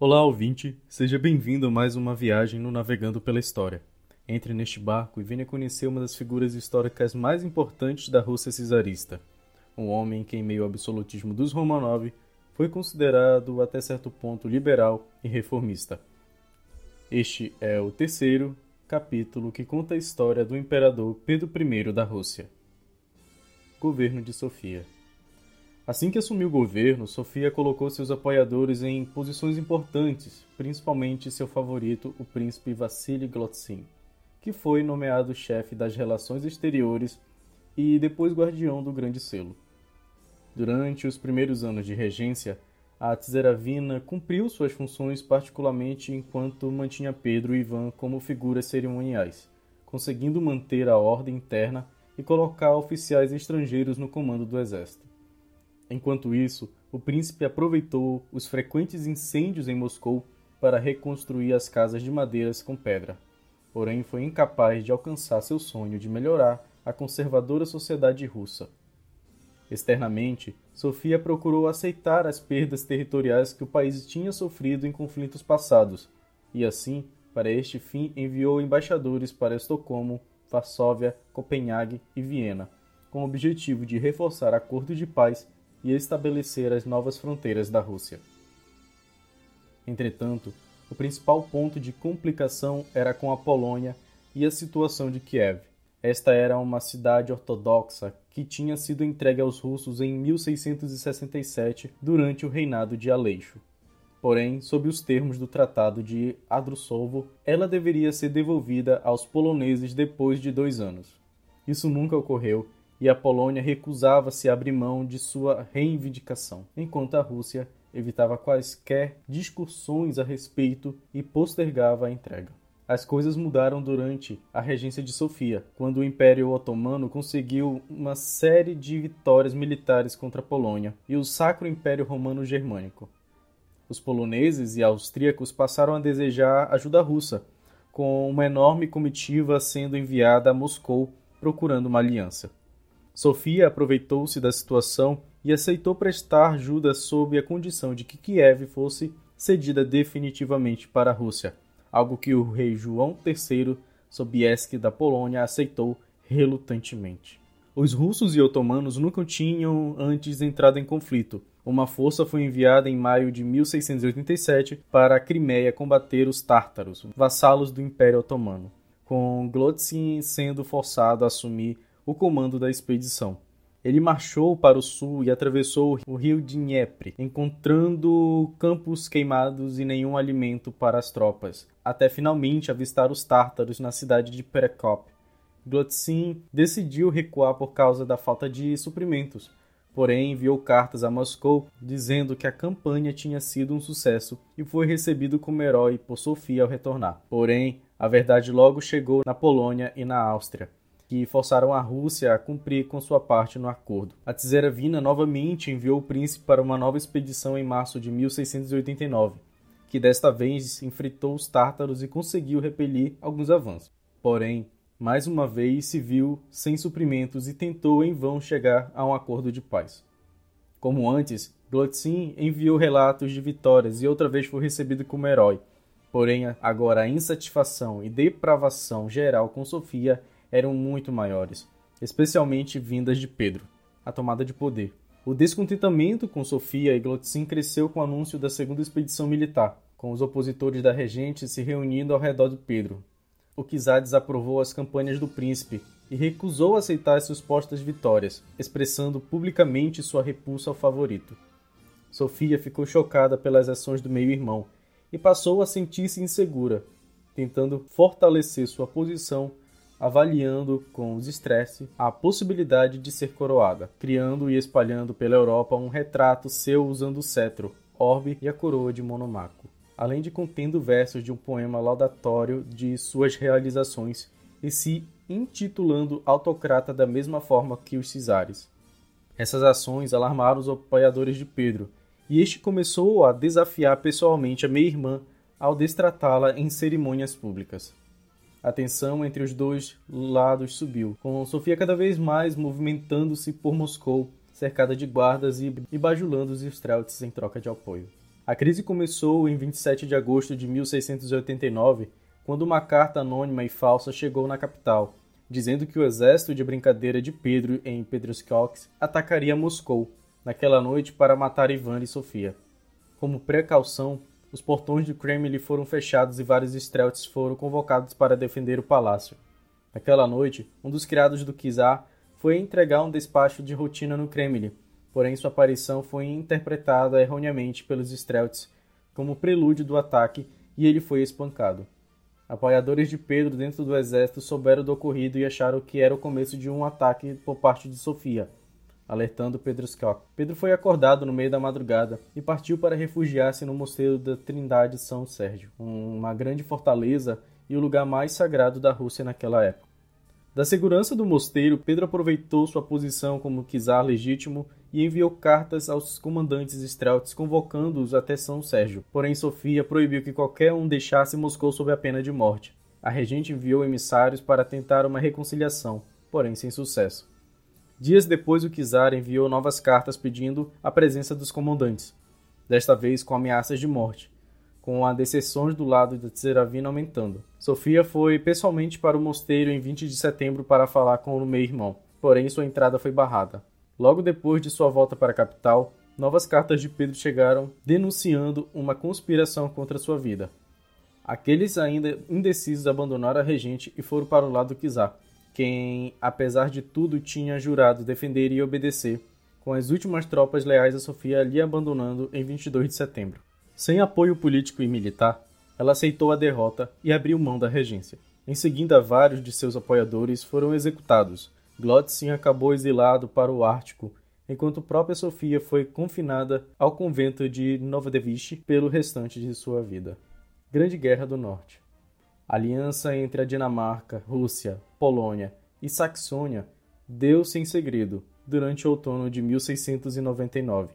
Olá, ouvinte! Seja bem-vindo a mais uma viagem no Navegando pela História. Entre neste barco e venha conhecer uma das figuras históricas mais importantes da Rússia czarista. Um homem que, em meio ao absolutismo dos Romanov, foi considerado até certo ponto liberal e reformista. Este é o terceiro capítulo que conta a história do imperador Pedro I da Rússia. Governo de Sofia. Assim que assumiu o governo, Sofia colocou seus apoiadores em posições importantes, principalmente seu favorito, o príncipe Vassili Glotzin, que foi nomeado chefe das relações exteriores e depois guardião do Grande Selo. Durante os primeiros anos de regência, a Tseravina cumpriu suas funções particularmente enquanto mantinha Pedro e Ivan como figuras cerimoniais, conseguindo manter a ordem interna e colocar oficiais estrangeiros no comando do exército. Enquanto isso, o príncipe aproveitou os frequentes incêndios em Moscou para reconstruir as casas de madeiras com pedra. Porém, foi incapaz de alcançar seu sonho de melhorar a conservadora sociedade russa. Externamente, Sofia procurou aceitar as perdas territoriais que o país tinha sofrido em conflitos passados, e assim, para este fim, enviou embaixadores para Estocolmo, Varsóvia, Copenhague e Viena, com o objetivo de reforçar acordos de paz e estabelecer as novas fronteiras da Rússia. Entretanto, o principal ponto de complicação era com a Polônia e a situação de Kiev. Esta era uma cidade ortodoxa que tinha sido entregue aos russos em 1667 durante o reinado de Aleixo. Porém, sob os termos do Tratado de Adrusovo, ela deveria ser devolvida aos poloneses depois de dois anos. Isso nunca ocorreu e a Polônia recusava-se a abrir mão de sua reivindicação, enquanto a Rússia evitava quaisquer discussões a respeito e postergava a entrega. As coisas mudaram durante a regência de Sofia, quando o Império Otomano conseguiu uma série de vitórias militares contra a Polônia e o Sacro Império Romano Germânico. Os poloneses e austríacos passaram a desejar ajuda russa, com uma enorme comitiva sendo enviada a Moscou procurando uma aliança. Sofia aproveitou-se da situação e aceitou prestar ajuda sob a condição de que Kiev fosse cedida definitivamente para a Rússia, algo que o rei João III Sobieski da Polônia aceitou relutantemente. Os russos e otomanos nunca tinham antes entrado em conflito. Uma força foi enviada em maio de 1687 para a Crimeia combater os tártaros, vassalos do Império Otomano, com Glotzin sendo forçado a assumir o comando da expedição. Ele marchou para o sul e atravessou o rio Dnieper, encontrando campos queimados e nenhum alimento para as tropas, até finalmente avistar os tártaros na cidade de Perekop. Glotzin decidiu recuar por causa da falta de suprimentos, porém enviou cartas a Moscou dizendo que a campanha tinha sido um sucesso e foi recebido como herói por Sofia ao retornar. Porém, a verdade logo chegou na Polônia e na Áustria que forçaram a Rússia a cumprir com sua parte no acordo. A Tseravina novamente enviou o príncipe para uma nova expedição em março de 1689, que desta vez enfrentou os tártaros e conseguiu repelir alguns avanços. Porém, mais uma vez se viu sem suprimentos e tentou em vão chegar a um acordo de paz. Como antes, Glotzin enviou relatos de vitórias e outra vez foi recebido como herói. Porém, agora a insatisfação e depravação geral com Sofia eram muito maiores, especialmente vindas de Pedro, a tomada de poder. O descontentamento com Sofia e Glotzin cresceu com o anúncio da segunda expedição militar, com os opositores da regente se reunindo ao redor de Pedro. O czar desaprovou as campanhas do príncipe e recusou aceitar suas supostas vitórias, expressando publicamente sua repulsa ao favorito. Sofia ficou chocada pelas ações do meio-irmão e passou a sentir-se insegura, tentando fortalecer sua posição avaliando com os estresse a possibilidade de ser coroada, criando e espalhando pela Europa um retrato seu usando o cetro, orbe e a coroa de Monomaco, além de contendo versos de um poema laudatório de suas realizações e se intitulando autocrata da mesma forma que os cisares. Essas ações alarmaram os apoiadores de Pedro, e este começou a desafiar pessoalmente a meia-irmã ao destratá-la em cerimônias públicas. A tensão entre os dois lados subiu, com Sofia cada vez mais movimentando-se por Moscou, cercada de guardas e bajulando os Strelts em troca de apoio. A crise começou em 27 de agosto de 1689, quando uma carta anônima e falsa chegou na capital, dizendo que o exército de brincadeira de Pedro em Pedroskioks atacaria Moscou naquela noite para matar Ivan e Sofia. Como precaução, os portões do Kremlin foram fechados e vários strelts foram convocados para defender o palácio. Naquela noite, um dos criados do czar foi entregar um despacho de rotina no Kremlin, porém sua aparição foi interpretada erroneamente pelos strelts como prelúdio do ataque e ele foi espancado. Apoiadores de Pedro dentro do exército souberam do ocorrido e acharam que era o começo de um ataque por parte de Sofia, alertando Pedro Scott. Pedro foi acordado no meio da madrugada e partiu para refugiar-se no mosteiro da Trindade São Sérgio, uma grande fortaleza e o lugar mais sagrado da Rússia naquela época. Da segurança do mosteiro, Pedro aproveitou sua posição como czar legítimo e enviou cartas aos comandantes Strelts convocando-os até São Sérgio. Porém, Sofia proibiu que qualquer um deixasse Moscou sob a pena de morte. A regente enviou emissários para tentar uma reconciliação, porém sem sucesso. Dias depois, o czar enviou novas cartas pedindo a presença dos comandantes, desta vez com ameaças de morte, com as decepções do lado da Tseravina aumentando. Sofia foi pessoalmente para o mosteiro em 20 de setembro para falar com o meio-irmão, porém sua entrada foi barrada. Logo depois de sua volta para a capital, novas cartas de Pedro chegaram denunciando uma conspiração contra sua vida. Aqueles ainda indecisos abandonaram a regente e foram para o lado do czar quem, apesar de tudo, tinha jurado defender e obedecer, com as últimas tropas leais a Sofia ali abandonando em 22 de setembro. Sem apoio político e militar, ela aceitou a derrota e abriu mão da regência. Em seguida, vários de seus apoiadores foram executados. Glotzin acabou exilado para o Ártico, enquanto própria Sofia foi confinada ao convento de Novodevichy pelo restante de sua vida. Grande Guerra do Norte. Aliança entre a Dinamarca, Rússia, Polônia e Saxônia deu-se em segredo durante o outono de 1699.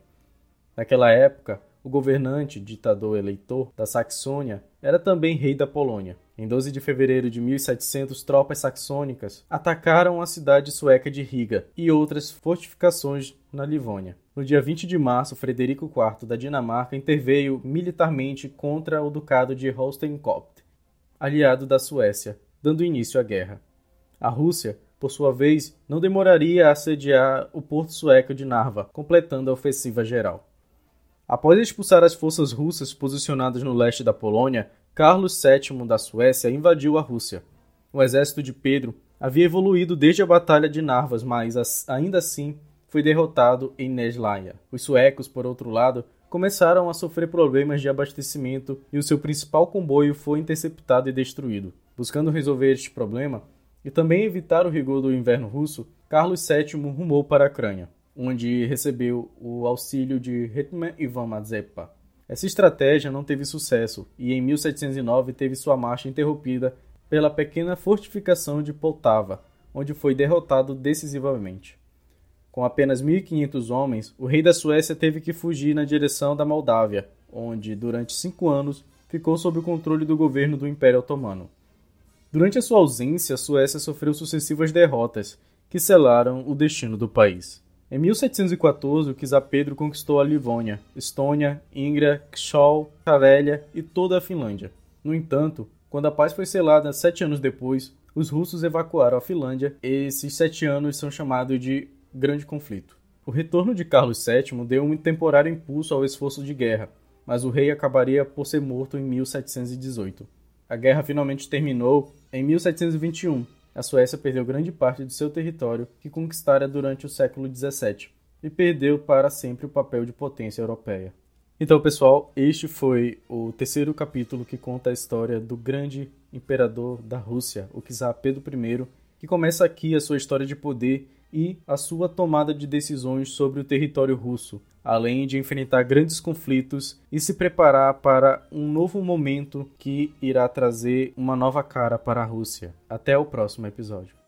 Naquela época, o governante, ditador eleitor da Saxônia, era também rei da Polônia. Em 12 de fevereiro de 1700, tropas saxônicas atacaram a cidade sueca de Riga e outras fortificações na Livônia. No dia 20 de março, Frederico IV da Dinamarca interveio militarmente contra o ducado de Holstein-Gottorp, aliado da Suécia, dando início à guerra. A Rússia, por sua vez, não demoraria a assediar o porto sueco de Narva, completando a ofensiva geral. Após expulsar as forças russas posicionadas no leste da Polônia, Carlos VII da Suécia invadiu a Rússia. O exército de Pedro havia evoluído desde a Batalha de Narvas, mas ainda assim foi derrotado em Neslaia. Os suecos, por outro lado, começaram a sofrer problemas de abastecimento e o seu principal comboio foi interceptado e destruído. Buscando resolver este problema, e também evitar o rigor do inverno russo, Carlos VII rumou para a Ucrânia, onde recebeu o auxílio de Hetman Ivan Mazepa. Essa estratégia não teve sucesso e em 1709 teve sua marcha interrompida pela pequena fortificação de Poltava, onde foi derrotado decisivamente. Com apenas 1.500 homens, o rei da Suécia teve que fugir na direção da Moldávia, onde, durante cinco anos, ficou sob o controle do governo do Império Otomano. Durante a sua ausência, a Suécia sofreu sucessivas derrotas, que selaram o destino do país. Em 1714, o czar Pedro conquistou a Livônia, Estônia, Ingria, Kshol, Karélia e toda a Finlândia. No entanto, quando a paz foi selada sete anos depois, os russos evacuaram a Finlândia e esses sete anos são chamados de Grande Conflito. O retorno de Carlos VII deu um temporário impulso ao esforço de guerra, mas o rei acabaria por ser morto em 1718. A guerra finalmente terminou em 1721. A Suécia perdeu grande parte de seu território que conquistara durante o século XVII e perdeu para sempre o papel de potência europeia. Então, pessoal, este foi o terceiro capítulo que conta a história do grande imperador da Rússia, o czar Pedro I, que começa aqui a sua história de poder e a sua tomada de decisões sobre o território russo, além de enfrentar grandes conflitos e se preparar para um novo momento que irá trazer uma nova cara para a Rússia. Até o próximo episódio.